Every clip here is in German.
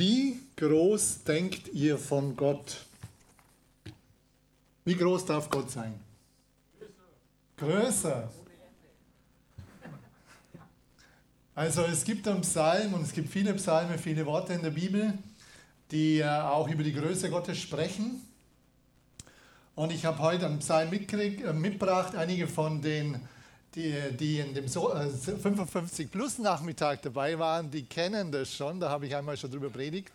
Wie groß denkt ihr von Gott? Wie groß darf Gott sein? Größer. Also es gibt einen Psalm und es gibt viele Psalme, viele Worte in der Bibel, die äh, auch über die Größe Gottes sprechen. Und ich habe heute einen Psalm äh, mitgebracht, einige von den, die, die in dem 55 äh, Plus Nachmittag dabei waren, die kennen das schon, da habe ich einmal schon drüber predigt.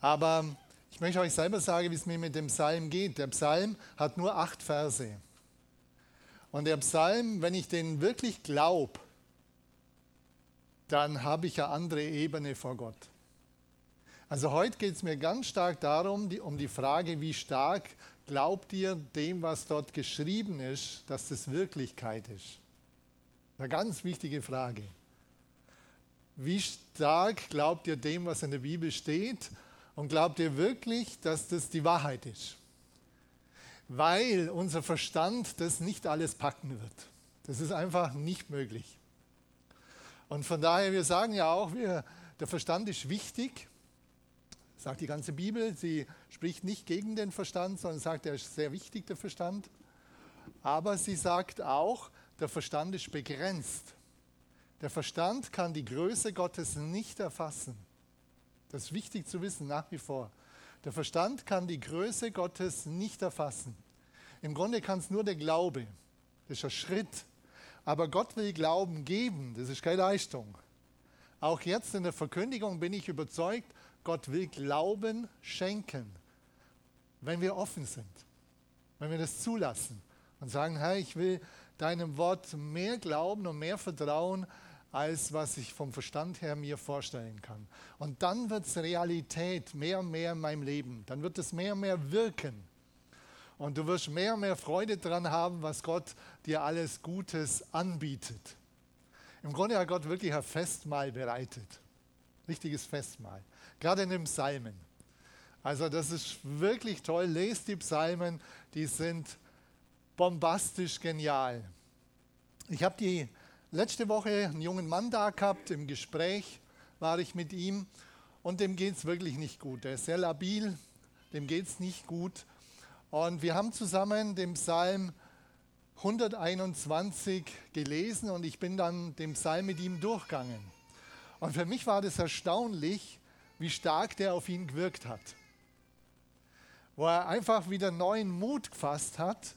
Aber ich möchte euch selber sagen, wie es mir mit dem Psalm geht. Der Psalm hat nur acht Verse. Und der Psalm, wenn ich den wirklich glaube, dann habe ich eine andere Ebene vor Gott. Also heute geht es mir ganz stark darum, die, um die Frage, wie stark glaubt ihr dem, was dort geschrieben ist, dass das Wirklichkeit ist? Eine ganz wichtige Frage. Wie stark glaubt ihr dem, was in der Bibel steht? Und glaubt ihr wirklich, dass das die Wahrheit ist? Weil unser Verstand das nicht alles packen wird. Das ist einfach nicht möglich. Und von daher, wir sagen ja auch, wir, der Verstand ist wichtig, sagt die ganze Bibel. Sie spricht nicht gegen den Verstand, sondern sagt, er ist sehr wichtig, der Verstand. Aber sie sagt auch, der Verstand ist begrenzt. Der Verstand kann die Größe Gottes nicht erfassen. Das ist wichtig zu wissen nach wie vor. Der Verstand kann die Größe Gottes nicht erfassen. Im Grunde kann es nur der Glaube. Das ist ein Schritt. Aber Gott will Glauben geben. Das ist keine Leistung. Auch jetzt in der Verkündigung bin ich überzeugt, Gott will Glauben schenken, wenn wir offen sind, wenn wir das zulassen und sagen, Herr, ich will deinem Wort mehr glauben und mehr vertrauen, als was ich vom Verstand her mir vorstellen kann. Und dann wird es Realität mehr und mehr in meinem Leben. Dann wird es mehr und mehr wirken. Und du wirst mehr und mehr Freude daran haben, was Gott dir alles Gutes anbietet. Im Grunde hat Gott wirklich ein Festmahl bereitet. Richtiges Festmahl. Gerade in den Psalmen. Also das ist wirklich toll. Lest die Psalmen, die sind bombastisch genial. Ich habe die letzte Woche einen jungen Mann da gehabt, im Gespräch war ich mit ihm und dem geht es wirklich nicht gut. Er ist sehr labil, dem geht es nicht gut. Und wir haben zusammen den Psalm 121 gelesen und ich bin dann den Psalm mit ihm durchgegangen. Und für mich war das erstaunlich, wie stark der auf ihn gewirkt hat. Wo er einfach wieder neuen Mut gefasst hat,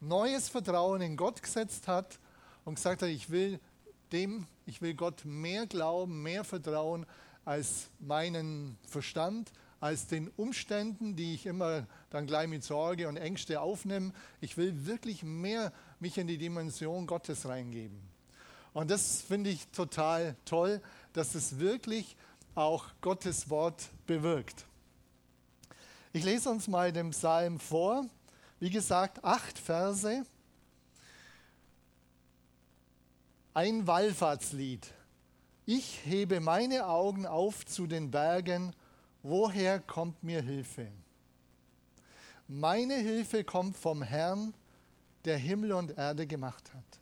neues Vertrauen in Gott gesetzt hat und gesagt hat, ich will dem, ich will Gott mehr glauben, mehr vertrauen als meinen Verstand, als den Umständen, die ich immer dann gleich mit Sorge und Ängste aufnehme. Ich will wirklich mehr mich in die Dimension Gottes reingeben. Und das finde ich total toll, dass es wirklich auch Gottes Wort bewirkt. Ich lese uns mal den Psalm vor. Wie gesagt, acht Verse. Ein Wallfahrtslied. Ich hebe meine Augen auf zu den Bergen. Woher kommt mir Hilfe? Meine Hilfe kommt vom Herrn, der Himmel und Erde gemacht hat.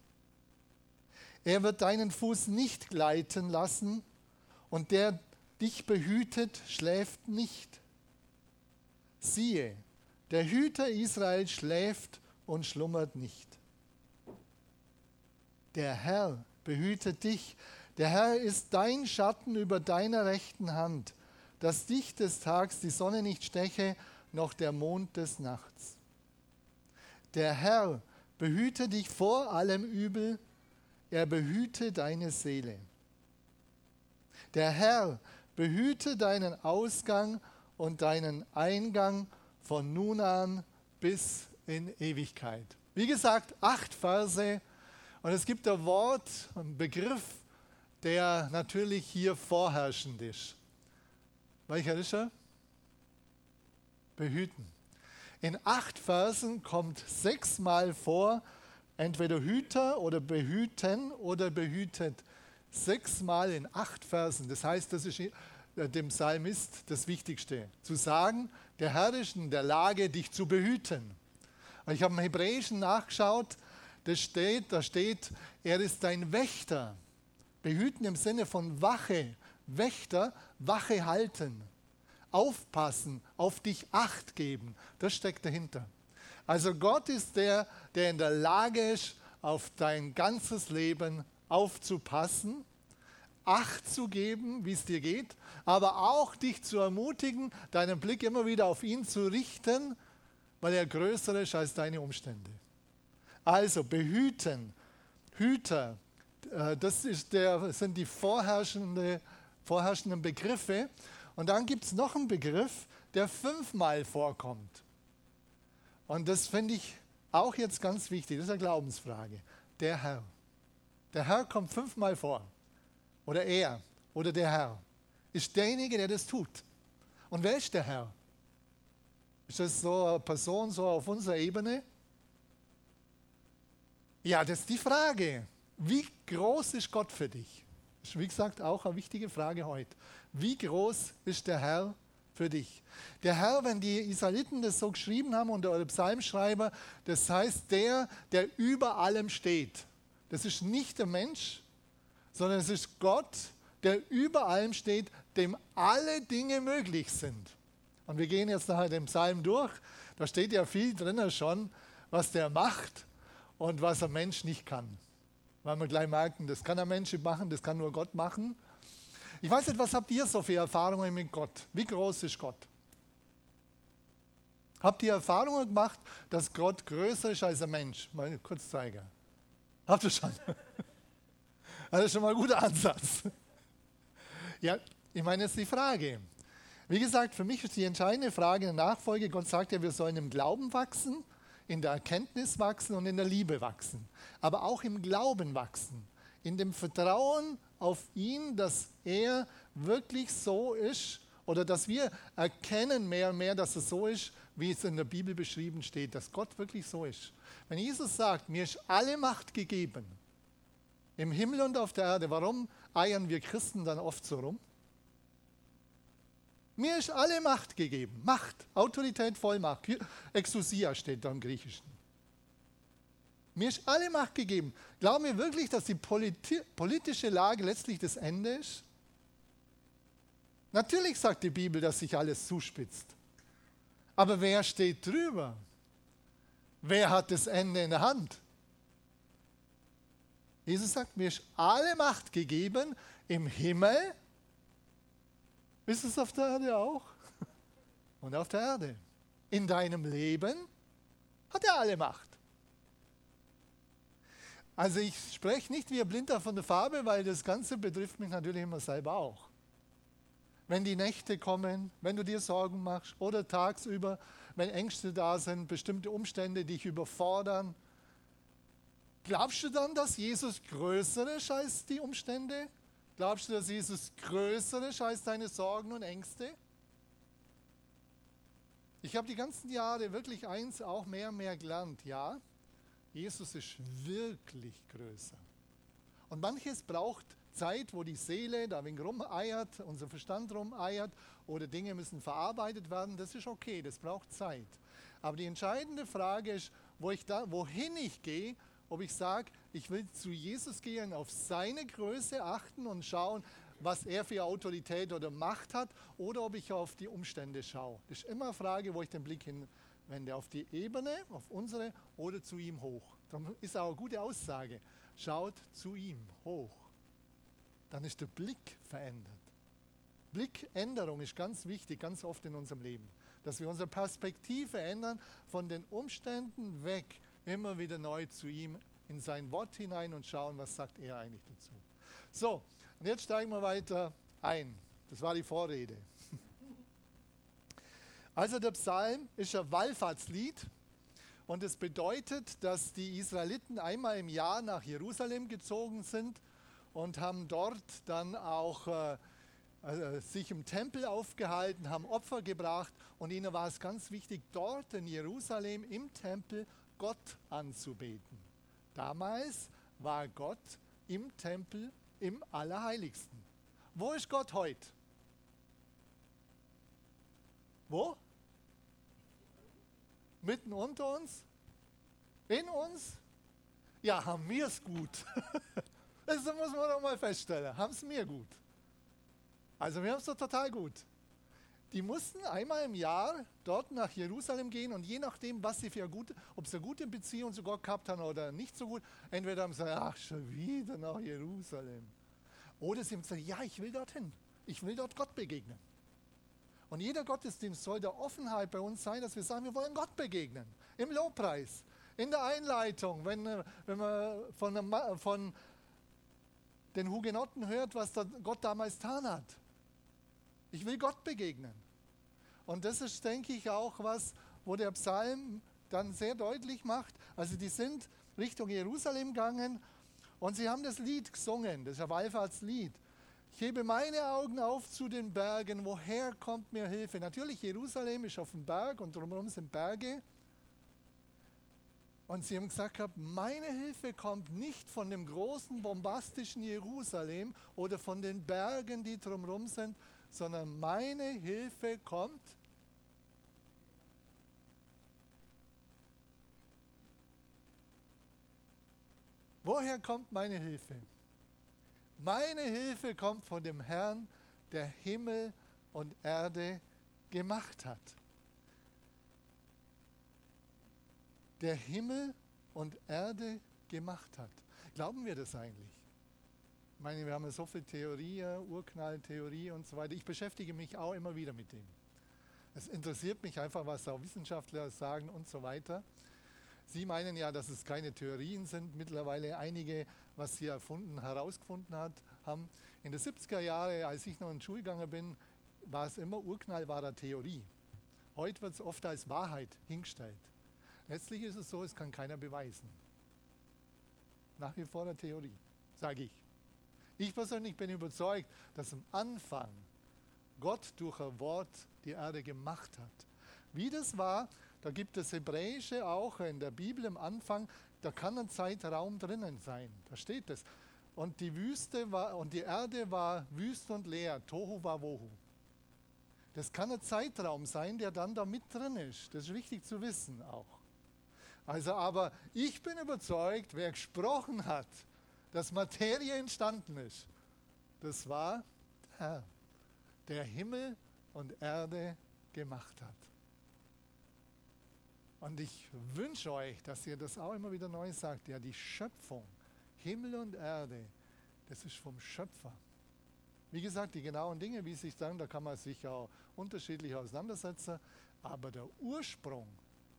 Er wird deinen Fuß nicht gleiten lassen und der dich behütet, schläft nicht. Siehe, der Hüter Israel schläft und schlummert nicht. Der Herr behütet dich. Der Herr ist dein Schatten über deiner rechten Hand, dass dich des Tags die Sonne nicht steche, noch der Mond des Nachts. Der Herr behüte dich vor allem Übel, er behüte deine Seele. Der Herr behüte deinen Ausgang und deinen Eingang von nun an bis in Ewigkeit. Wie gesagt, acht Verse und es gibt ein Wort, einen Begriff, der natürlich hier vorherrschend ist. Welcher ist er? Behüten. In acht Versen kommt sechsmal vor, entweder Hüter oder behüten oder behütet sechsmal in acht Versen. Das heißt, das ist dem Psalmist das Wichtigste. Zu sagen, der Herr ist in der Lage, dich zu behüten. Ich habe im Hebräischen nachgeschaut, das steht, da steht, er ist dein Wächter. Behüten im Sinne von Wache, Wächter Wache halten, aufpassen, auf dich acht geben. Das steckt dahinter. Also Gott ist der, der in der Lage ist, auf dein ganzes Leben aufzupassen, Acht zu geben, wie es dir geht, aber auch dich zu ermutigen, deinen Blick immer wieder auf ihn zu richten, weil er größer ist als deine Umstände. Also behüten, Hüter, äh, das der, sind die vorherrschende, vorherrschenden Begriffe. Und dann gibt es noch einen Begriff, der fünfmal vorkommt. Und das finde ich auch jetzt ganz wichtig. Das ist eine Glaubensfrage. Der Herr. Der Herr kommt fünfmal vor. Oder er. Oder der Herr. Ist derjenige, der das tut. Und wer ist der Herr? Ist das so eine Person so auf unserer Ebene? Ja, das ist die Frage. Wie groß ist Gott für dich? Das ist wie gesagt auch eine wichtige Frage heute. Wie groß ist der Herr für dich? Der Herr, wenn die Israeliten das so geschrieben haben und der Psalmschreiber, das heißt der, der über allem steht. Das ist nicht der Mensch, sondern es ist Gott, der über allem steht, dem alle Dinge möglich sind. Und wir gehen jetzt nachher den Psalm durch. Da steht ja viel drin schon, was der macht und was ein Mensch nicht kann. Weil wir gleich merken, das kann ein Mensch machen, das kann nur Gott machen. Ich weiß nicht, was habt ihr so für Erfahrungen mit Gott? Wie groß ist Gott? Habt ihr Erfahrungen gemacht, dass Gott größer ist als ein Mensch? Mal kurz zeigen. Habt ihr schon? Das ist schon mal ein guter Ansatz. Ja, ich meine, jetzt die Frage. Wie gesagt, für mich ist die entscheidende Frage in der Nachfolge, Gott sagt ja, wir sollen im Glauben wachsen, in der Erkenntnis wachsen und in der Liebe wachsen. Aber auch im Glauben wachsen. In dem Vertrauen auf ihn, dass er wirklich so ist oder dass wir erkennen mehr und mehr, dass er so ist, wie es in der Bibel beschrieben steht, dass Gott wirklich so ist. Wenn Jesus sagt, mir ist alle Macht gegeben, im Himmel und auf der Erde. Warum eiern wir Christen dann oft so rum? Mir ist alle Macht gegeben. Macht, Autorität, Vollmacht. Exousia steht da im Griechischen. Mir ist alle Macht gegeben. Glauben wir wirklich, dass die politi politische Lage letztlich das Ende ist? Natürlich sagt die Bibel, dass sich alles zuspitzt. Aber wer steht drüber? Wer hat das Ende in der Hand? Jesus sagt, mir ist alle Macht gegeben im Himmel. Ist es auf der Erde auch? Und auf der Erde. In deinem Leben hat er alle Macht. Also ich spreche nicht wie ein Blinder von der Farbe, weil das Ganze betrifft mich natürlich immer selber auch. Wenn die Nächte kommen, wenn du dir Sorgen machst oder tagsüber, wenn Ängste da sind, bestimmte Umstände dich überfordern, Glaubst du dann, dass Jesus größer ist als die Umstände? Glaubst du, dass Jesus größer ist als deine Sorgen und Ängste? Ich habe die ganzen Jahre wirklich eins auch mehr und mehr gelernt. Ja, Jesus ist wirklich größer. Und manches braucht Zeit, wo die Seele da wenig rumeiert, unser Verstand rumeiert oder Dinge müssen verarbeitet werden. Das ist okay, das braucht Zeit. Aber die entscheidende Frage ist, wo ich da, wohin ich gehe ob ich sage, ich will zu Jesus gehen, auf seine Größe achten und schauen, was er für Autorität oder Macht hat, oder ob ich auf die Umstände schaue. Das ist immer eine Frage, wo ich den Blick hinwende, auf die Ebene, auf unsere oder zu ihm hoch. Darum ist auch eine gute Aussage. Schaut zu ihm hoch. Dann ist der Blick verändert. Blickänderung ist ganz wichtig, ganz oft in unserem Leben. Dass wir unsere Perspektive ändern von den Umständen weg immer wieder neu zu ihm in sein Wort hinein und schauen, was sagt er eigentlich dazu. So, und jetzt steigen wir weiter ein. Das war die Vorrede. Also der Psalm ist ein Wallfahrtslied und es bedeutet, dass die Israeliten einmal im Jahr nach Jerusalem gezogen sind und haben dort dann auch äh, äh, sich im Tempel aufgehalten, haben Opfer gebracht und ihnen war es ganz wichtig, dort in Jerusalem im Tempel Gott anzubeten. Damals war Gott im Tempel im Allerheiligsten. Wo ist Gott heute? Wo? Mitten unter uns? In uns? Ja, haben wir es gut. Das muss man doch mal feststellen. Haben es mir gut. Also wir haben es doch total gut. Die mussten einmal im Jahr dort nach Jerusalem gehen und je nachdem, was sie für gute, ob sie gute Beziehung zu Gott gehabt haben oder nicht so gut, entweder haben sie gesagt, ach schon wieder nach Jerusalem. Oder sie haben gesagt, ja, ich will dorthin. Ich will dort Gott begegnen. Und jeder Gottesdienst soll der Offenheit bei uns sein, dass wir sagen, wir wollen Gott begegnen. Im Lobpreis, in der Einleitung, wenn, wenn man von, von den Hugenotten hört, was Gott damals getan hat. Ich will Gott begegnen. Und das ist, denke ich, auch was, wo der Psalm dann sehr deutlich macht. Also die sind Richtung Jerusalem gegangen und sie haben das Lied gesungen, das ist ein Wallfahrtslied. Ich hebe meine Augen auf zu den Bergen, woher kommt mir Hilfe? Natürlich, Jerusalem ist auf dem Berg und drumherum sind Berge. Und sie haben gesagt, meine Hilfe kommt nicht von dem großen, bombastischen Jerusalem oder von den Bergen, die drumherum sind, sondern meine Hilfe kommt Woher kommt meine Hilfe? Meine Hilfe kommt von dem Herrn, der Himmel und Erde gemacht hat. Der Himmel und Erde gemacht hat. Glauben wir das eigentlich? Ich meine, wir haben ja so viel Theorie, Urknalltheorie und so weiter. Ich beschäftige mich auch immer wieder mit dem. Es interessiert mich einfach, was auch Wissenschaftler sagen und so weiter. Sie meinen ja, dass es keine Theorien sind. Mittlerweile einige, was Sie erfunden, herausgefunden hat, haben. In den 70er Jahren, als ich noch in die Schule gegangen bin, war es immer urknallbarer Theorie. Heute wird es oft als Wahrheit hingestellt. Letztlich ist es so, es kann keiner beweisen. Nach wie vor eine Theorie, sage ich. Ich persönlich bin überzeugt, dass am Anfang Gott durch ein Wort die Erde gemacht hat. Wie das war, da gibt es Hebräische auch in der Bibel am Anfang, da kann ein Zeitraum drinnen sein. Da steht es. Und die Wüste war und die Erde war wüst und leer, Tohu Wawohu. Das kann ein Zeitraum sein, der dann da mit drin ist. Das ist wichtig zu wissen auch. Also, aber ich bin überzeugt, wer gesprochen hat, dass Materie entstanden ist, das war der Herr, der Himmel und Erde gemacht hat. Und ich wünsche euch, dass ihr das auch immer wieder neu sagt. Ja, die Schöpfung, Himmel und Erde, das ist vom Schöpfer. Wie gesagt, die genauen Dinge, wie sich sagen, da kann man sich auch unterschiedlich auseinandersetzen. Aber der Ursprung,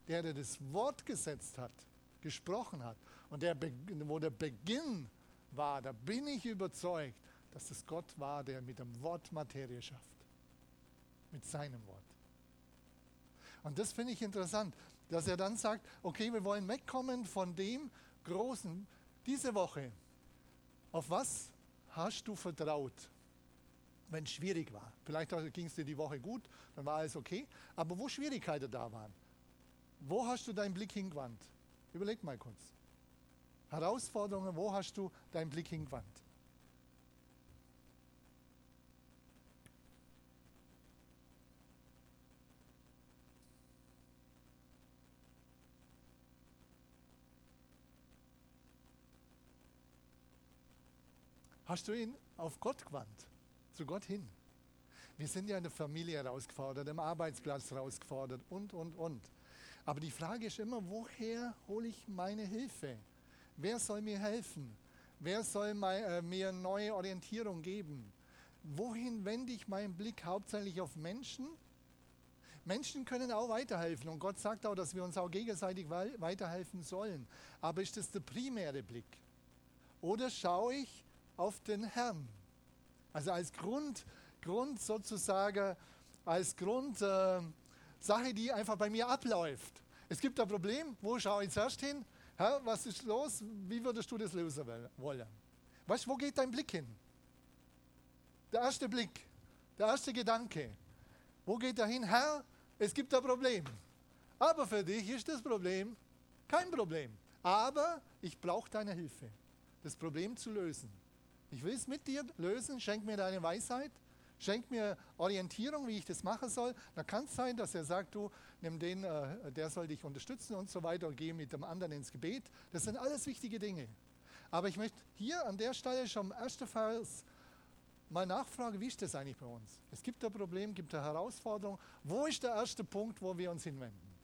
der, der das Wort gesetzt hat, gesprochen hat und der, wo der Beginn war, da bin ich überzeugt, dass es Gott war, der mit dem Wort Materie schafft. Mit seinem Wort. Und das finde ich interessant dass er dann sagt, okay, wir wollen wegkommen von dem Großen. Diese Woche, auf was hast du vertraut, wenn es schwierig war? Vielleicht ging es dir die Woche gut, dann war alles okay. Aber wo Schwierigkeiten da waren, wo hast du deinen Blick hingewandt? Überleg mal kurz. Herausforderungen, wo hast du deinen Blick hingewandt? Hast du ihn auf Gott gewandt, zu Gott hin? Wir sind ja in der Familie herausgefordert, im Arbeitsplatz herausgefordert und, und, und. Aber die Frage ist immer, woher hole ich meine Hilfe? Wer soll mir helfen? Wer soll äh, mir neue Orientierung geben? Wohin wende ich meinen Blick hauptsächlich auf Menschen? Menschen können auch weiterhelfen und Gott sagt auch, dass wir uns auch gegenseitig weiterhelfen sollen. Aber ist das der primäre Blick? Oder schaue ich auf den Herrn. Also als Grund, Grund sozusagen, als Grundsache, äh, die einfach bei mir abläuft. Es gibt ein Problem, wo schaue ich zuerst hin? Herr, was ist los? Wie würdest du das lösen wollen? Weißt du, wo geht dein Blick hin? Der erste Blick, der erste Gedanke. Wo geht er hin? Herr, es gibt ein Problem. Aber für dich ist das Problem kein Problem. Aber ich brauche deine Hilfe, das Problem zu lösen. Ich will es mit dir lösen, schenk mir deine Weisheit, schenk mir Orientierung, wie ich das machen soll. Da kann es sein, dass er sagt, du nimm den, äh, der soll dich unterstützen und so weiter und geh mit dem anderen ins Gebet. Das sind alles wichtige Dinge. Aber ich möchte hier an der Stelle schon im ersten Vers mal nachfragen, wie ist das eigentlich bei uns? Es gibt ein Problem, gibt eine Herausforderung. Wo ist der erste Punkt, wo wir uns hinwenden?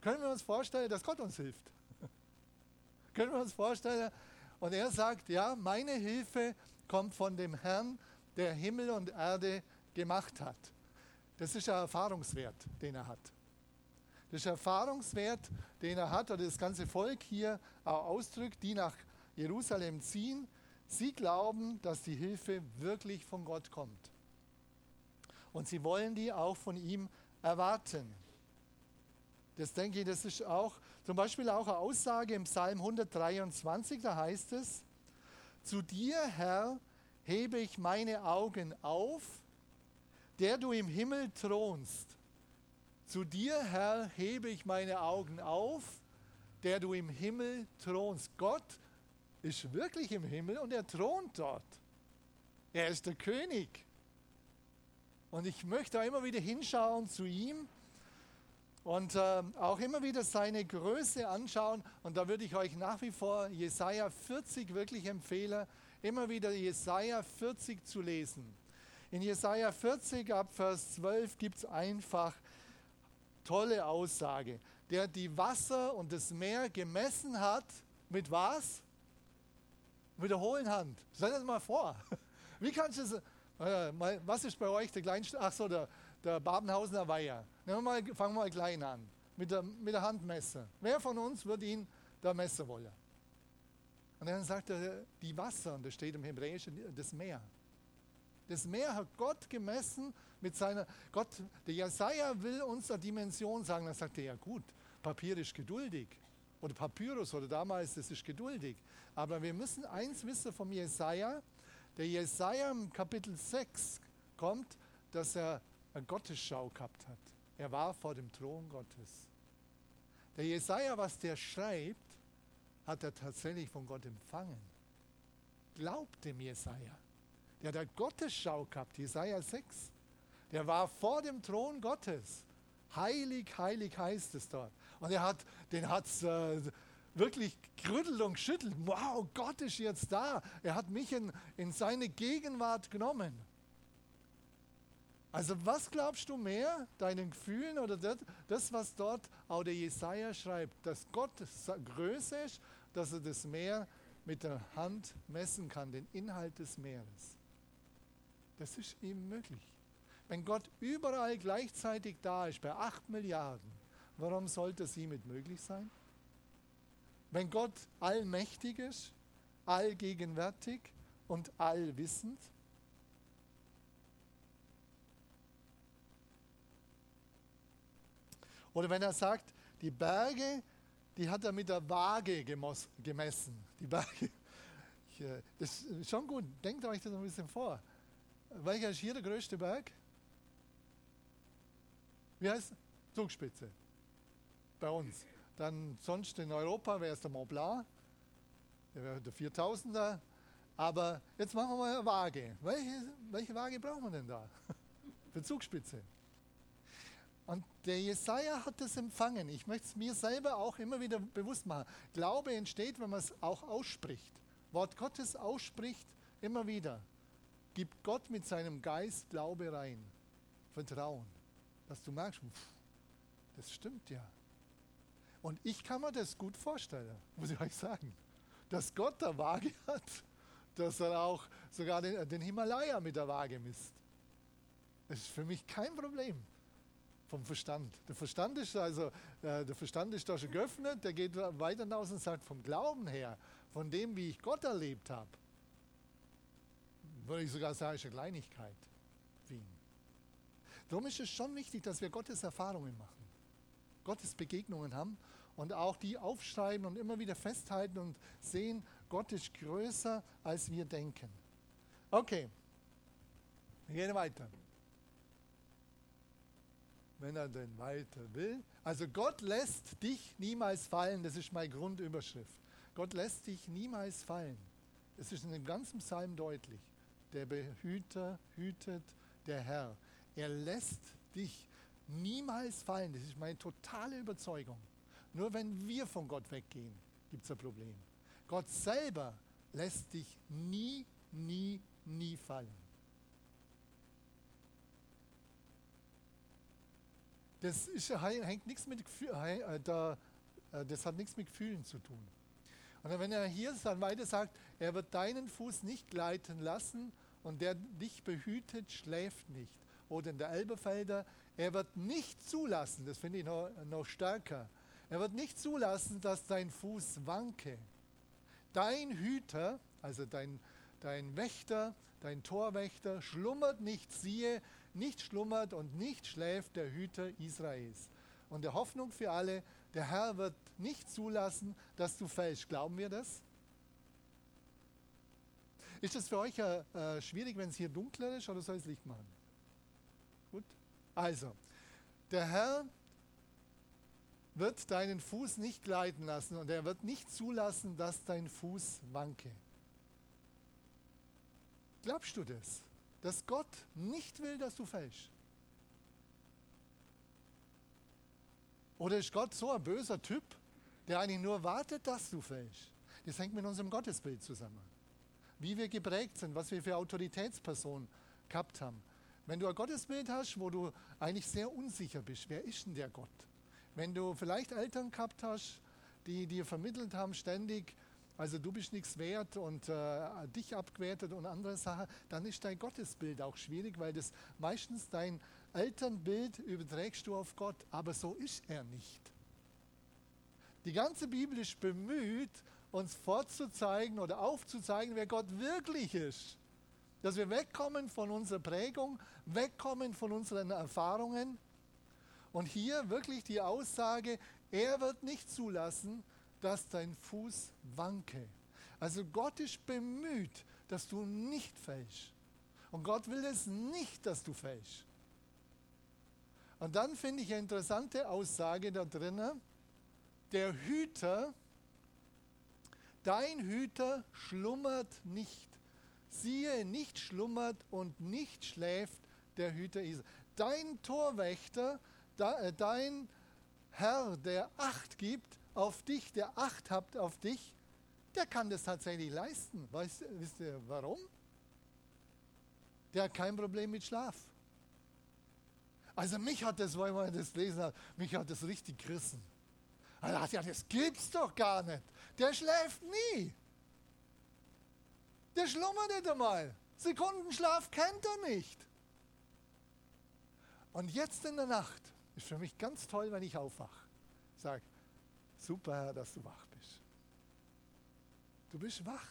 Können wir uns vorstellen, dass Gott uns hilft? Können wir uns vorstellen? Und er sagt, ja, meine Hilfe kommt von dem Herrn, der Himmel und Erde gemacht hat. Das ist ein Erfahrungswert, den er hat. Das ist ein Erfahrungswert, den er hat, oder das ganze Volk hier ausdrückt, die nach Jerusalem ziehen. Sie glauben, dass die Hilfe wirklich von Gott kommt. Und sie wollen die auch von ihm erwarten. Das denke ich, das ist auch zum Beispiel auch eine Aussage im Psalm 123, da heißt es, zu dir, Herr, hebe ich meine Augen auf, der du im Himmel thronst. Zu dir, Herr, hebe ich meine Augen auf, der du im Himmel thronst. Gott ist wirklich im Himmel und er thront dort. Er ist der König. Und ich möchte auch immer wieder hinschauen zu ihm und äh, auch immer wieder seine Größe anschauen. Und da würde ich euch nach wie vor Jesaja 40 wirklich empfehlen, immer wieder Jesaja 40 zu lesen. In Jesaja 40 ab Vers 12 gibt es einfach tolle Aussage. Der die Wasser und das Meer gemessen hat, mit was? Mit der hohlen Hand. Stell dir das mal vor. Wie kannst du das, äh, was ist bei euch der kleinste, ach so, der, der Babenhausener Weiher. Wir mal, fangen wir mal klein an, mit der, mit der Handmesser. Wer von uns wird ihn da messen wollen? Und dann sagt er, die Wasser, und das steht im Hebräischen, das Meer. Das Meer hat Gott gemessen mit seiner, Gott, der Jesaja will uns eine Dimension sagen, dann sagt er, ja gut, Papier ist geduldig. Oder Papyrus oder damals, das ist geduldig. Aber wir müssen eins wissen vom Jesaja. Der Jesaja im Kapitel 6 kommt, dass er eine Gottesschau gehabt hat. Er war vor dem Thron Gottes. Der Jesaja, was der schreibt, hat er tatsächlich von Gott empfangen. Glaubt dem Jesaja. Der hat eine Gottesschau gehabt, Jesaja 6. Der war vor dem Thron Gottes. Heilig, heilig heißt es dort. Und er hat, den hat es äh, wirklich gerüttelt und geschüttelt. Wow, Gott ist jetzt da. Er hat mich in, in seine Gegenwart genommen. Also was glaubst du mehr, deinen Gefühlen oder das, das, was dort auch der Jesaja schreibt, dass Gott größer ist, dass er das Meer mit der Hand messen kann, den Inhalt des Meeres. Das ist ihm möglich. Wenn Gott überall gleichzeitig da ist, bei 8 Milliarden, warum sollte es ihm nicht möglich sein? Wenn Gott allmächtig ist, allgegenwärtig und allwissend, oder wenn er sagt, die Berge, die hat er mit der Waage gemessen. Die Berge. Äh, das ist schon gut. Denkt euch das ein bisschen vor. Welcher ist hier der größte Berg? Wie heißt Zugspitze. Bei uns. Dann sonst in Europa wäre es der Mont Blanc, der wäre der 4000er. Aber jetzt machen wir mal eine Waage. Welche, welche Waage brauchen wir denn da? Für Zugspitze. Und der Jesaja hat das empfangen. Ich möchte es mir selber auch immer wieder bewusst machen. Glaube entsteht, wenn man es auch ausspricht. Wort Gottes ausspricht, immer wieder gibt Gott mit seinem Geist Glaube rein. Vertrauen. Dass du merkst, das stimmt ja. Und ich kann mir das gut vorstellen, muss ich euch sagen. Dass Gott der Waage hat, dass er auch sogar den, den Himalaya mit der Waage misst. Das ist für mich kein Problem vom Verstand. Der Verstand ist also, äh, der Verstand ist da schon geöffnet, der geht weiter hinaus und sagt, vom Glauben her, von dem, wie ich Gott erlebt habe, würde ich sogar sagen, ist eine Kleinigkeit für. Darum ist es schon wichtig, dass wir Gottes Erfahrungen machen, Gottes Begegnungen haben und auch die aufschreiben und immer wieder festhalten und sehen, Gott ist größer, als wir denken. Okay, wir gehen weiter. Wenn er denn weiter will. Also Gott lässt dich niemals fallen, das ist meine Grundüberschrift. Gott lässt dich niemals fallen. Es ist in dem ganzen Psalm deutlich der Behüter hütet der Herr. Er lässt dich niemals fallen. Das ist meine totale Überzeugung. Nur wenn wir von Gott weggehen, gibt es ein Problem. Gott selber lässt dich nie nie, nie fallen. Das ist, hängt nichts mit äh, da, äh, das hat nichts mit Gefühlen zu tun. Und wenn er hier dann weiter sagt, er wird deinen Fuß nicht gleiten lassen und der dich behütet, schläft nicht. Oder in der Elberfelder, er wird nicht zulassen, das finde ich noch, noch stärker, er wird nicht zulassen, dass dein Fuß wanke. Dein Hüter, also dein, dein Wächter, dein Torwächter, schlummert nicht, siehe, nicht schlummert und nicht schläft der Hüter Israels. Und der Hoffnung für alle, der Herr wird nicht zulassen, dass du fällst. Glauben wir das? Ist es für euch äh, äh, schwierig, wenn es hier dunkler ist oder soll es Licht machen? Gut. Also, der Herr wird deinen Fuß nicht gleiten lassen und er wird nicht zulassen, dass dein Fuß wanke. Glaubst du das? Dass Gott nicht will, dass du fällst? Oder ist Gott so ein böser Typ, der eigentlich nur wartet, dass du fällst? Das hängt mit unserem Gottesbild zusammen. Wie wir geprägt sind, was wir für Autoritätspersonen gehabt haben. Wenn du ein Gottesbild hast, wo du eigentlich sehr unsicher bist, wer ist denn der Gott? Wenn du vielleicht Eltern gehabt hast, die dir vermittelt haben ständig, also du bist nichts wert und äh, dich abgewertet und andere Sachen, dann ist dein Gottesbild auch schwierig, weil das meistens dein Elternbild überträgst du auf Gott, aber so ist er nicht. Die ganze Bibel ist bemüht, uns vorzuzeigen oder aufzuzeigen, wer Gott wirklich ist. Dass wir wegkommen von unserer Prägung, wegkommen von unseren Erfahrungen und hier wirklich die Aussage, er wird nicht zulassen, dass dein Fuß wanke. Also Gott ist bemüht, dass du nicht fällst. Und Gott will es nicht, dass du fällst. Und dann finde ich eine interessante Aussage da drinnen. Der Hüter, dein Hüter schlummert nicht. Siehe, nicht schlummert und nicht schläft der Hüter Israel. Dein Torwächter äh, dein Herr, der Acht gibt auf dich, der Acht habt auf dich, der kann das tatsächlich leisten. Weißt, wisst ihr warum? Der hat kein Problem mit Schlaf. Also mich hat das, weil man das lesen hat, mich hat das richtig gerissen. Er ja, das gibt's doch gar nicht. Der schläft nie. Der schlummert nicht einmal. Sekundenschlaf kennt er nicht. Und jetzt in der Nacht ist für mich ganz toll, wenn ich aufwache. Sag, super, dass du wach bist. Du bist wach.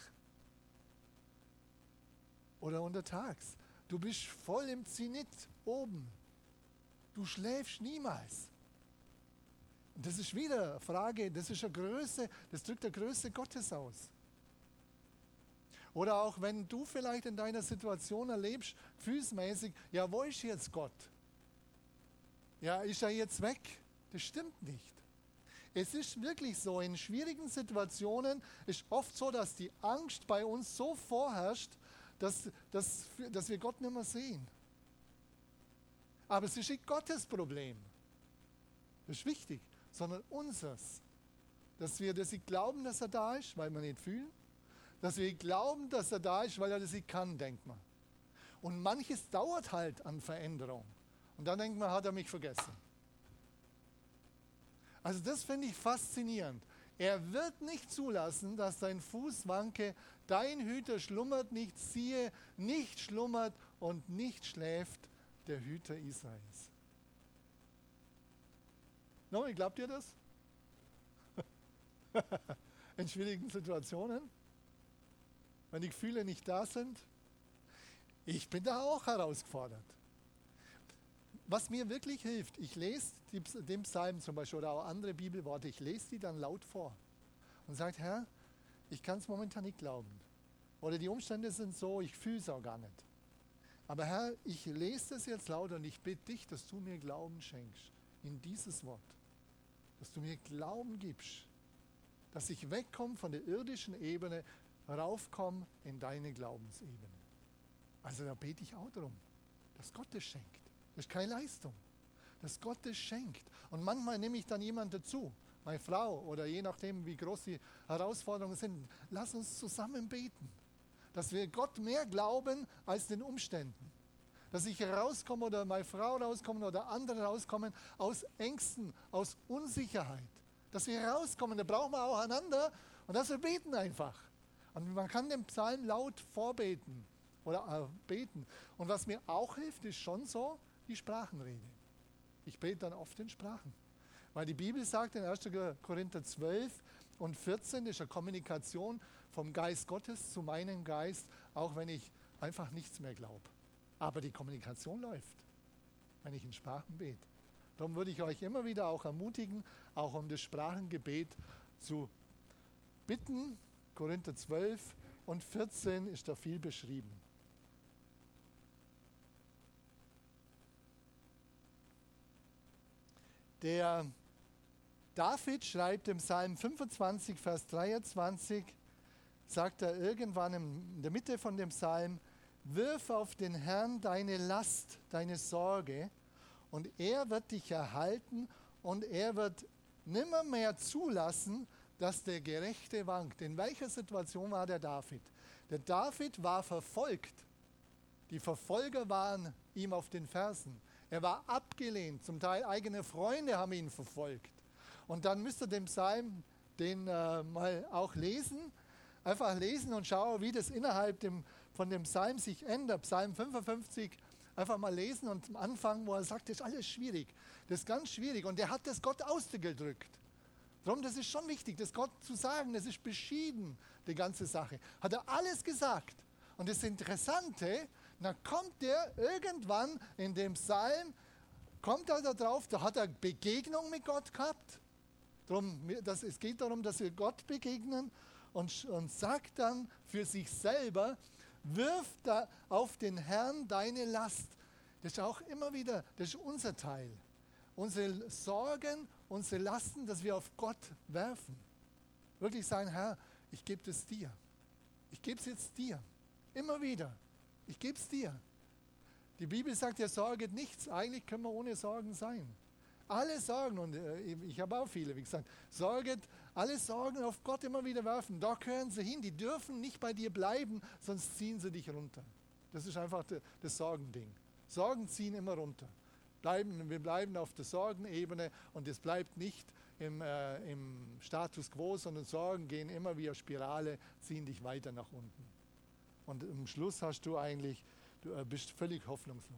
Oder untertags. Du bist voll im Zenit oben. Du schläfst niemals. Und das ist wieder eine Frage, das ist eine Größe, das drückt der Größe Gottes aus. Oder auch wenn du vielleicht in deiner Situation erlebst, gefühlsmäßig, ja, wo ist jetzt Gott? ja, ist er jetzt weg? Das stimmt nicht. Es ist wirklich so, in schwierigen Situationen ist oft so, dass die Angst bei uns so vorherrscht, dass, dass, dass wir Gott nicht mehr sehen. Aber es ist nicht Gottes Problem. Das ist wichtig, sondern unseres. Dass wir dass sie glauben, dass er da ist, weil wir nicht fühlen. Dass wir glauben, dass er da ist, weil er das nicht kann, denkt man. Und manches dauert halt an Veränderung. Und dann denkt man, hat er mich vergessen. Also das finde ich faszinierend. Er wird nicht zulassen, dass dein Fuß wanke, dein Hüter schlummert nicht, siehe, nicht schlummert und nicht schläft der Hüter Israels. Nochmal, glaubt ihr das? In schwierigen Situationen? Wenn die Gefühle nicht da sind? Ich bin da auch herausgefordert was mir wirklich hilft, ich lese den Psalm zum Beispiel oder auch andere Bibelworte, ich lese die dann laut vor und sage, Herr, ich kann es momentan nicht glauben. Oder die Umstände sind so, ich fühle es auch gar nicht. Aber Herr, ich lese das jetzt laut und ich bitte dich, dass du mir Glauben schenkst in dieses Wort. Dass du mir Glauben gibst. Dass ich wegkomme von der irdischen Ebene, raufkomme in deine Glaubensebene. Also da bete ich auch darum, dass Gott es schenkt. Das ist keine Leistung. Das Gott es schenkt. Und manchmal nehme ich dann jemanden dazu, meine Frau oder je nachdem, wie groß die Herausforderungen sind. Lass uns zusammen beten. dass wir Gott mehr glauben als den Umständen. Dass ich rauskomme oder meine Frau rauskommen oder andere rauskommen aus Ängsten, aus Unsicherheit. Dass wir rauskommen, da brauchen wir auch einander und dass wir beten einfach. Und man kann den Psalm laut vorbeten oder äh, beten. Und was mir auch hilft, ist schon so die Sprachenrede. Ich bete dann oft in Sprachen. Weil die Bibel sagt in 1. Korinther 12 und 14 ist eine Kommunikation vom Geist Gottes zu meinem Geist, auch wenn ich einfach nichts mehr glaube. Aber die Kommunikation läuft, wenn ich in Sprachen bete. Darum würde ich euch immer wieder auch ermutigen, auch um das Sprachengebet zu bitten. Korinther 12 und 14 ist da viel beschrieben. Der David schreibt im Psalm 25, Vers 23, sagt er irgendwann in der Mitte von dem Psalm, wirf auf den Herrn deine Last, deine Sorge, und er wird dich erhalten und er wird nimmermehr zulassen, dass der Gerechte wankt. In welcher Situation war der David? Der David war verfolgt. Die Verfolger waren ihm auf den Fersen. Er war abgelehnt. Zum Teil eigene Freunde haben ihn verfolgt. Und dann müsst ihr den Psalm den äh, mal auch lesen. Einfach lesen und schauen, wie das innerhalb dem, von dem Psalm sich ändert. Psalm 55, einfach mal lesen und am Anfang, wo er sagt, das ist alles schwierig. Das ist ganz schwierig. Und er hat das Gott ausgedrückt. Darum, das ist schon wichtig, das Gott zu sagen. Das ist beschieden, die ganze Sache. Hat er alles gesagt. Und das Interessante, dann kommt er irgendwann in dem Psalm, kommt er da drauf, da hat er Begegnung mit Gott gehabt. Drum, das, es geht darum, dass wir Gott begegnen und, und sagt dann für sich selber, wirf da auf den Herrn deine Last. Das ist auch immer wieder, das ist unser Teil. Unsere Sorgen, unsere Lasten, dass wir auf Gott werfen. Wirklich sagen, Herr, ich gebe es dir. Ich gebe es jetzt dir. Immer wieder. Ich gebe es dir. Die Bibel sagt, ihr sorget nichts. Eigentlich können wir ohne Sorgen sein. Alle Sorgen, und äh, ich habe auch viele, wie gesagt, sorget, alle Sorgen auf Gott immer wieder werfen. Da gehören sie hin. Die dürfen nicht bei dir bleiben, sonst ziehen sie dich runter. Das ist einfach das Sorgending. Sorgen ziehen immer runter. Bleiben, wir bleiben auf der Sorgenebene und es bleibt nicht im, äh, im Status quo, sondern Sorgen gehen immer wie eine Spirale, ziehen dich weiter nach unten. Und am Schluss hast du eigentlich, du äh, bist völlig hoffnungslos.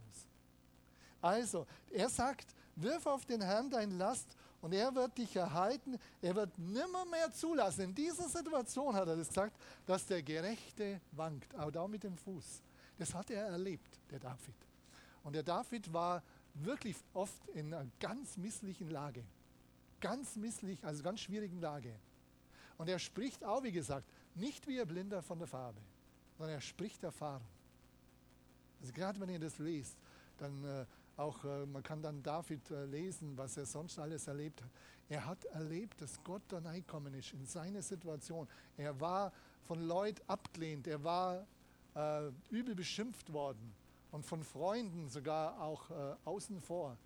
Also, er sagt, wirf auf den Herrn dein Last und er wird dich erhalten. Er wird nimmer mehr zulassen. In dieser Situation hat er das gesagt, dass der Gerechte wankt, auch da mit dem Fuß. Das hat er erlebt, der David. Und der David war wirklich oft in einer ganz misslichen Lage. Ganz misslich, also ganz schwierigen Lage. Und er spricht auch, wie gesagt, nicht wie ein Blinder von der Farbe sondern er spricht Erfahrung. Also gerade wenn ihr das lest, dann äh, auch, äh, man kann dann David äh, lesen, was er sonst alles erlebt hat. Er hat erlebt, dass Gott dann einkommen ist in seine Situation. Er war von Leuten abgelehnt, er war äh, übel beschimpft worden und von Freunden sogar auch äh, außen vor.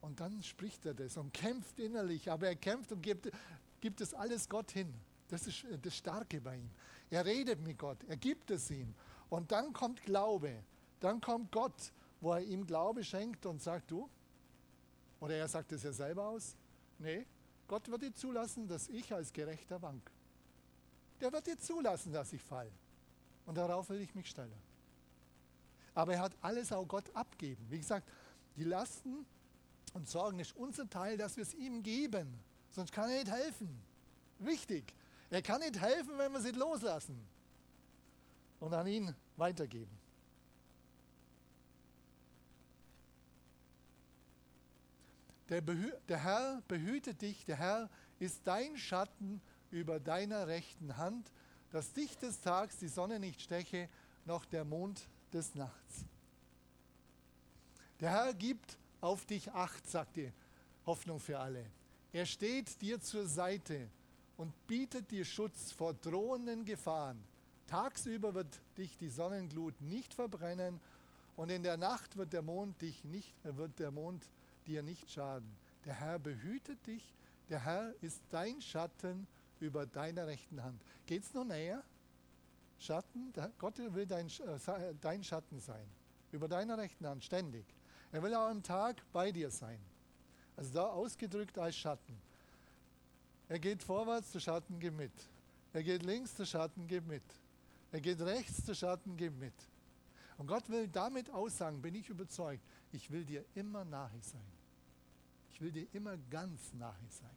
Und dann spricht er das und kämpft innerlich, aber er kämpft und gibt, gibt es alles Gott hin. Das ist äh, das Starke bei ihm. Er redet mit Gott, er gibt es ihm. Und dann kommt Glaube. Dann kommt Gott, wo er ihm Glaube schenkt und sagt, du, oder er sagt es ja selber aus, nee, Gott wird dir zulassen, dass ich als Gerechter wank. Der wird dir zulassen, dass ich fall. Und darauf will ich mich stellen. Aber er hat alles auch Gott abgeben. Wie gesagt, die Lasten und Sorgen ist unser Teil, dass wir es ihm geben. Sonst kann er nicht helfen. Wichtig. Er kann nicht helfen, wenn wir sie loslassen und an ihn weitergeben. Der, der, Herr behütet dich, der Herr ist dein Schatten über deiner rechten Hand, dass dich des Tags die Sonne nicht steche, noch der Mond des Nachts. Der Herr gibt auf dich Acht, sagt die Hoffnung für alle. Er steht dir zur Seite und bietet dir Schutz vor drohenden Gefahren. Tagsüber wird dich die Sonnenglut nicht verbrennen und in der Nacht wird der Mond, dich nicht, wird der Mond dir nicht schaden. Der Herr behütet dich, der Herr ist dein Schatten über deiner rechten Hand. Geht es noch näher? Schatten, Gott will dein, äh, dein Schatten sein. Über deiner rechten Hand, ständig. Er will auch am Tag bei dir sein. Also da ausgedrückt als Schatten. Er geht vorwärts, der Schatten geht mit. Er geht links, der Schatten geht mit. Er geht rechts, der Schatten geht mit. Und Gott will damit aussagen, bin ich überzeugt, ich will dir immer nahe sein. Ich will dir immer ganz nahe sein.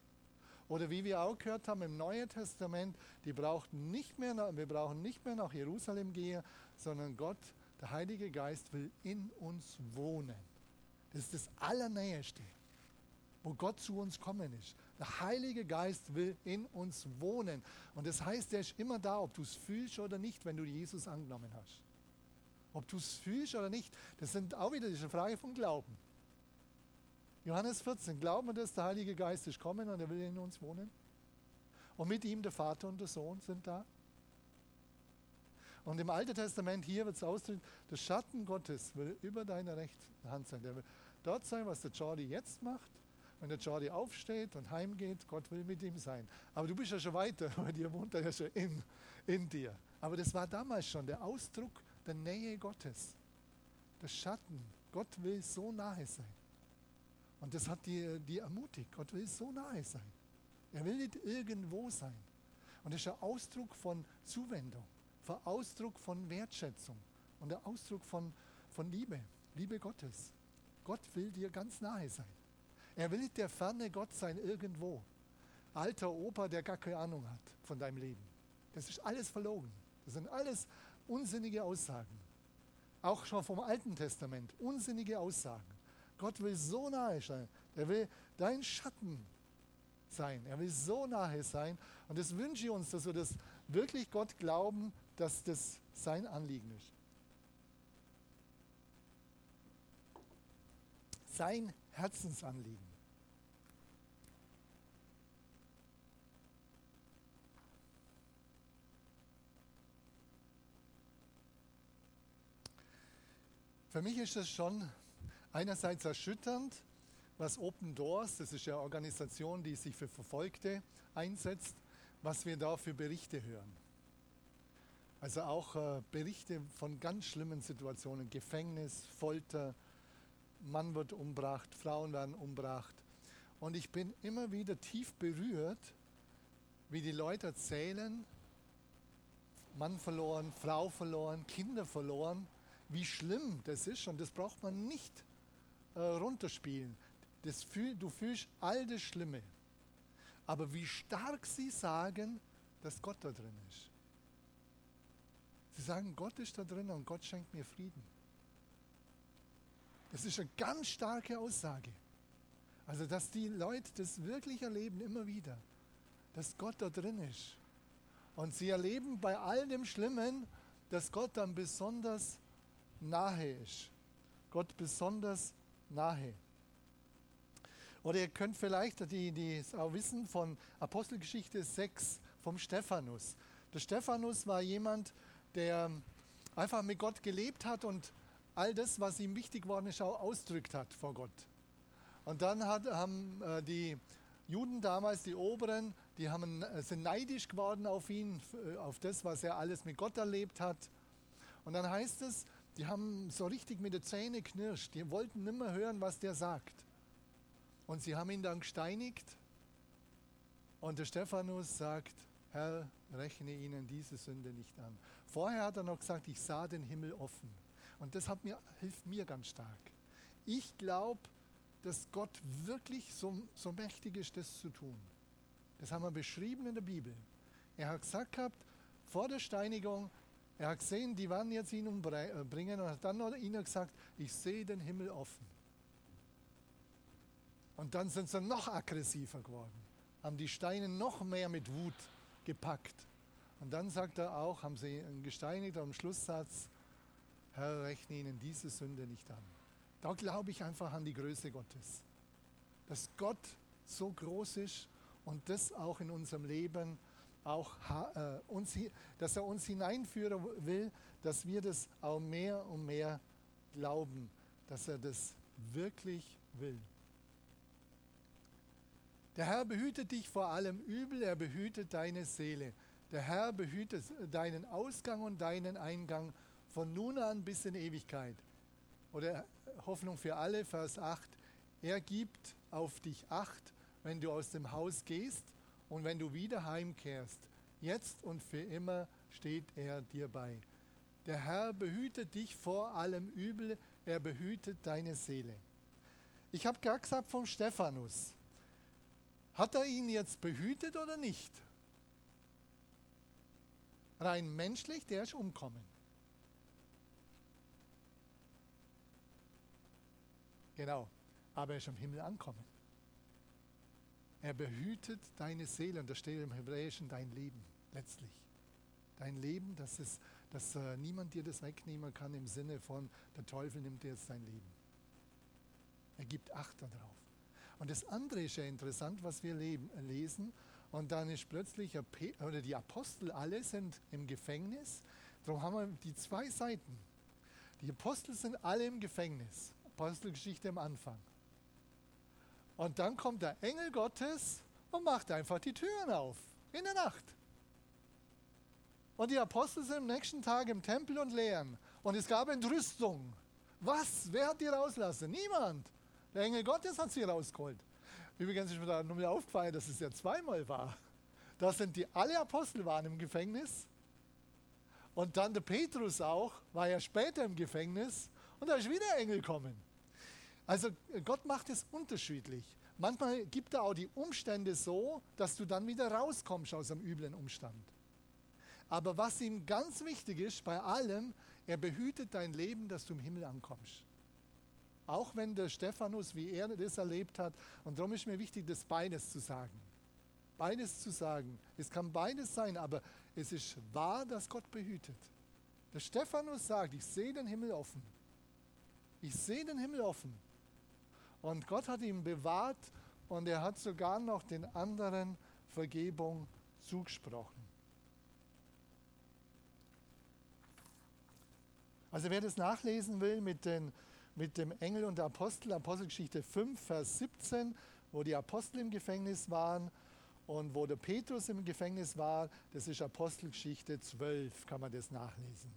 Oder wie wir auch gehört haben im Neuen Testament, die brauchten nicht mehr, wir brauchen nicht mehr nach Jerusalem gehen, sondern Gott, der Heilige Geist, will in uns wohnen. Das ist das Allernäheste, wo Gott zu uns kommen ist. Der Heilige Geist will in uns wohnen. Und das heißt, er ist immer da, ob du es fühlst oder nicht, wenn du Jesus angenommen hast. Ob du es fühlst oder nicht, das sind auch wieder diese Frage vom Glauben. Johannes 14, glauben wir, dass der Heilige Geist ist kommen und er will in uns wohnen? Und mit ihm der Vater und der Sohn sind da? Und im Alten Testament hier wird es ausdrücken, der Schatten Gottes will über deine rechte Hand sein. Der will dort sein, was der Jordi jetzt macht. Wenn der Jordi aufsteht und heimgeht, Gott will mit ihm sein. Aber du bist ja schon weiter, weil dir wohnt er ja schon in, in dir. Aber das war damals schon der Ausdruck der Nähe Gottes. Der Schatten. Gott will so nahe sein. Und das hat die, die ermutigt. Gott will so nahe sein. Er will nicht irgendwo sein. Und das ist ein Ausdruck von Zuwendung, ein Ausdruck von Wertschätzung und ein Ausdruck von, von Liebe, Liebe Gottes. Gott will dir ganz nahe sein. Er will der ferne Gott sein irgendwo. Alter Opa, der gar keine Ahnung hat von deinem Leben. Das ist alles verlogen. Das sind alles unsinnige Aussagen. Auch schon vom Alten Testament. Unsinnige Aussagen. Gott will so nahe sein. Er will dein Schatten sein. Er will so nahe sein. Und das wünsche ich uns, dass wir das wirklich Gott glauben, dass das sein Anliegen ist. Sein Herzensanliegen. Für mich ist das schon einerseits erschütternd, was Open Doors, das ist ja eine Organisation, die sich für Verfolgte einsetzt, was wir da für Berichte hören. Also auch äh, Berichte von ganz schlimmen Situationen, Gefängnis, Folter, Mann wird umbracht, Frauen werden umbracht. Und ich bin immer wieder tief berührt, wie die Leute erzählen, Mann verloren, Frau verloren, Kinder verloren, wie schlimm das ist. Und das braucht man nicht äh, runterspielen. Das fühl, du fühlst all das Schlimme. Aber wie stark sie sagen, dass Gott da drin ist. Sie sagen, Gott ist da drin und Gott schenkt mir Frieden. Das ist eine ganz starke Aussage. Also, dass die Leute das wirklich erleben, immer wieder, dass Gott da drin ist. Und sie erleben bei all dem Schlimmen, dass Gott dann besonders nahe ist. Gott besonders nahe. Oder ihr könnt vielleicht die, die es auch wissen von Apostelgeschichte 6 vom Stephanus. Der Stephanus war jemand, der einfach mit Gott gelebt hat und all das, was ihm wichtig geworden ist, auch ausdrückt hat vor Gott. Und dann hat, haben äh, die Juden damals, die Oberen, die haben, äh, sind neidisch geworden auf ihn, äh, auf das, was er alles mit Gott erlebt hat. Und dann heißt es, die haben so richtig mit den Zähnen knirscht. Die wollten nicht mehr hören, was der sagt. Und sie haben ihn dann gesteinigt. Und der Stephanus sagt, Herr, rechne ihnen diese Sünde nicht an. Vorher hat er noch gesagt, ich sah den Himmel offen. Und das mir, hilft mir ganz stark. Ich glaube, dass Gott wirklich so, so mächtig ist, das zu tun. Das haben wir beschrieben in der Bibel. Er hat gesagt gehabt, vor der Steinigung, er hat gesehen, die werden jetzt ihn umbringen und hat dann ihnen gesagt, ich sehe den Himmel offen. Und dann sind sie noch aggressiver geworden, haben die Steine noch mehr mit Wut gepackt. Und dann sagt er auch, haben sie ihn gesteinigt am Schlusssatz, Herr, rechne ihnen diese Sünde nicht an. Da glaube ich einfach an die Größe Gottes. Dass Gott so groß ist und das auch in unserem Leben auch äh, uns, dass er uns hineinführen will, dass wir das auch mehr und mehr glauben, dass er das wirklich will. Der Herr behütet dich vor allem Übel, er behütet deine Seele. Der Herr behütet deinen Ausgang und deinen Eingang von nun an bis in Ewigkeit. Oder Hoffnung für alle, Vers 8. Er gibt auf dich acht, wenn du aus dem Haus gehst und wenn du wieder heimkehrst. Jetzt und für immer steht er dir bei. Der Herr behütet dich vor allem Übel, er behütet deine Seele. Ich habe gerade gesagt vom Stephanus. Hat er ihn jetzt behütet oder nicht? Rein menschlich, der ist umkommen. Genau, aber er ist im Himmel ankommen. Er behütet deine Seele und da steht im Hebräischen dein Leben letztlich. Dein Leben, dass, es, dass äh, niemand dir das wegnehmen kann im Sinne von, der Teufel nimmt dir jetzt dein Leben. Er gibt Acht darauf. Und das andere ist ja interessant, was wir leben, lesen. Und dann ist plötzlich, oder die Apostel alle sind im Gefängnis. Darum haben wir die zwei Seiten. Die Apostel sind alle im Gefängnis. Apostelgeschichte am Anfang. Und dann kommt der Engel Gottes und macht einfach die Türen auf in der Nacht. Und die Apostel sind am nächsten Tag im Tempel und lehren. Und es gab Entrüstung. Was? Wer hat die rauslassen? Niemand. Der Engel Gottes hat sie rausgeholt. Übrigens ist mir da nur aufgefallen, dass es ja zweimal war. Da sind die alle Apostel waren im Gefängnis. Und dann der Petrus auch, war ja später im Gefängnis. Und da ist wieder Engel kommen. Also Gott macht es unterschiedlich. Manchmal gibt er auch die Umstände so, dass du dann wieder rauskommst aus einem üblen Umstand. Aber was ihm ganz wichtig ist bei allem, er behütet dein Leben, dass du im Himmel ankommst. Auch wenn der Stephanus, wie er das erlebt hat, und darum ist mir wichtig, das beides zu sagen. Beides zu sagen. Es kann beides sein, aber es ist wahr, dass Gott behütet. Der Stephanus sagt, ich sehe den Himmel offen. Ich sehe den Himmel offen. Und Gott hat ihn bewahrt und er hat sogar noch den anderen Vergebung zugesprochen. Also wer das nachlesen will mit den mit dem Engel und der Apostel, Apostelgeschichte 5, Vers 17, wo die Apostel im Gefängnis waren und wo der Petrus im Gefängnis war, das ist Apostelgeschichte 12, kann man das nachlesen.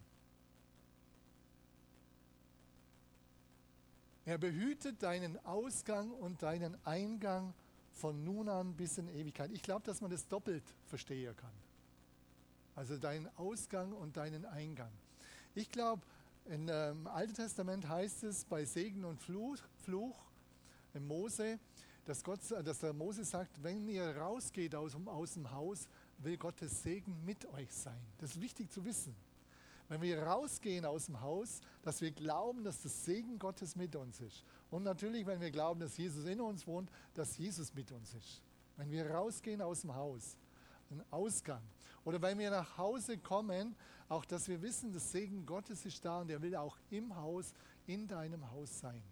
Er behütet deinen Ausgang und deinen Eingang von nun an bis in Ewigkeit. Ich glaube, dass man das doppelt verstehen kann. Also deinen Ausgang und deinen Eingang. Ich glaube, im ähm, Alten Testament heißt es bei Segen und Fluch, Fluch im Mose, dass, Gott, dass der Mose sagt, wenn ihr rausgeht aus, aus dem Haus, will Gottes Segen mit euch sein. Das ist wichtig zu wissen. Wenn wir rausgehen aus dem Haus, dass wir glauben, dass das Segen Gottes mit uns ist. Und natürlich, wenn wir glauben, dass Jesus in uns wohnt, dass Jesus mit uns ist. Wenn wir rausgehen aus dem Haus, ein Ausgang. Oder wenn wir nach Hause kommen, auch dass wir wissen, das Segen Gottes ist da und er will auch im Haus, in deinem Haus sein.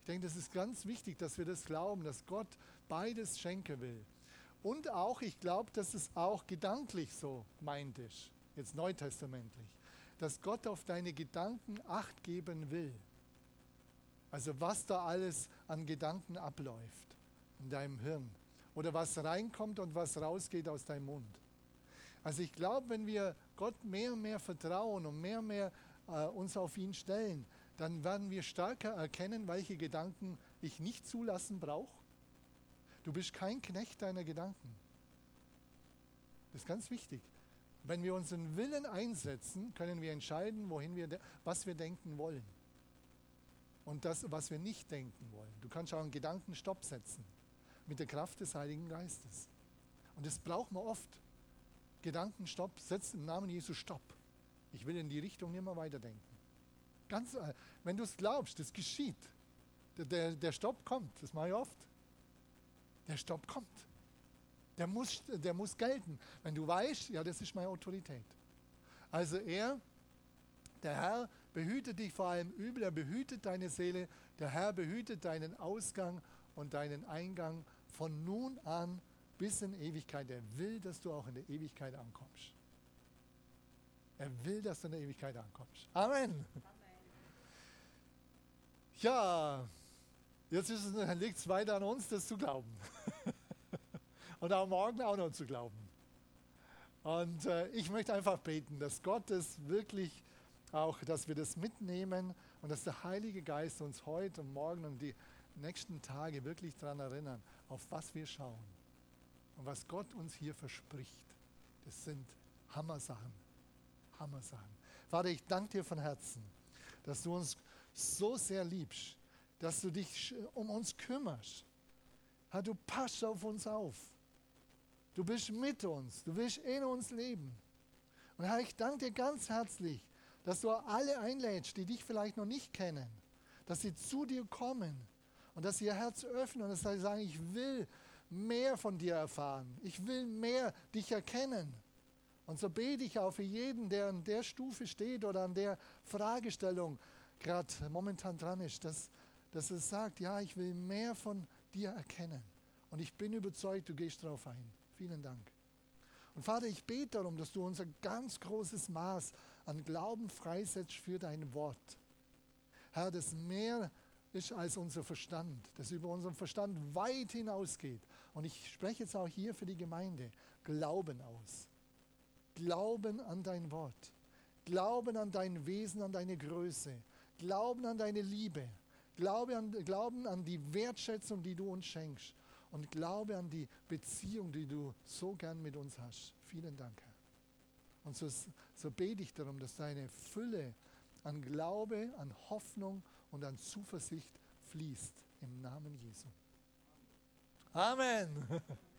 Ich denke, das ist ganz wichtig, dass wir das glauben, dass Gott beides schenken will. Und auch, ich glaube, dass es auch gedanklich so meint ist, jetzt neutestamentlich, dass Gott auf deine Gedanken acht geben will. Also was da alles an Gedanken abläuft in deinem Hirn oder was reinkommt und was rausgeht aus deinem Mund. Also ich glaube, wenn wir Gott mehr und mehr vertrauen und mehr und mehr äh, uns auf ihn stellen, dann werden wir stärker erkennen, welche Gedanken ich nicht zulassen brauche. Du bist kein Knecht deiner Gedanken. Das ist ganz wichtig. Wenn wir unseren Willen einsetzen, können wir entscheiden, wohin wir, was wir denken wollen. Und das, was wir nicht denken wollen. Du kannst auch einen Gedankenstopp setzen mit der Kraft des Heiligen Geistes. Und das braucht man oft. Gedankenstopp, setzt im Namen Jesu Stopp. Ich will in die Richtung nicht mehr weiterdenken. Ganz, äh, wenn du es glaubst, das geschieht. Der, der, der Stopp kommt, das mache ich oft. Der Stopp kommt. Der muss, der muss gelten. Wenn du weißt, ja, das ist meine Autorität. Also er, der Herr, behütet dich vor allem Übel, er behütet deine Seele, der Herr behütet deinen Ausgang und deinen Eingang von nun an bis in Ewigkeit. Er will, dass du auch in der Ewigkeit ankommst. Er will, dass du in der Ewigkeit ankommst. Amen. Amen. Ja, jetzt liegt es weiter an uns, das zu glauben. Und auch morgen auch noch zu glauben. Und äh, ich möchte einfach beten, dass Gott es wirklich auch, dass wir das mitnehmen und dass der Heilige Geist uns heute und morgen und die nächsten Tage wirklich daran erinnern, auf was wir schauen und was Gott uns hier verspricht. Das sind Hammersachen. Hammersachen. Vater, ich danke dir von Herzen, dass du uns so sehr liebst, dass du dich um uns kümmerst. Du passt auf uns auf. Du bist mit uns. Du willst in uns leben. Und Herr, ich danke dir ganz herzlich, dass du alle einlädst, die dich vielleicht noch nicht kennen, dass sie zu dir kommen und dass sie ihr Herz öffnen und dass sie sagen, ich will mehr von dir erfahren. Ich will mehr dich erkennen. Und so bete ich auch für jeden, der an der Stufe steht oder an der Fragestellung gerade momentan dran ist, dass, dass es sagt, ja, ich will mehr von dir erkennen. Und ich bin überzeugt, du gehst darauf ein. Vielen Dank. Und Vater, ich bete darum, dass du unser ganz großes Maß an Glauben freisetzt für dein Wort. Herr, das mehr ist als unser Verstand, das über unseren Verstand weit hinausgeht. Und ich spreche jetzt auch hier für die Gemeinde Glauben aus. Glauben an dein Wort. Glauben an dein Wesen, an deine Größe. Glauben an deine Liebe. Glaube an, Glauben an die Wertschätzung, die du uns schenkst. Und Glaube an die Beziehung, die du so gern mit uns hast. Vielen Dank, Herr. Und so, so bete ich darum, dass deine Fülle an Glaube, an Hoffnung und an Zuversicht fließt. Im Namen Jesu. Amen.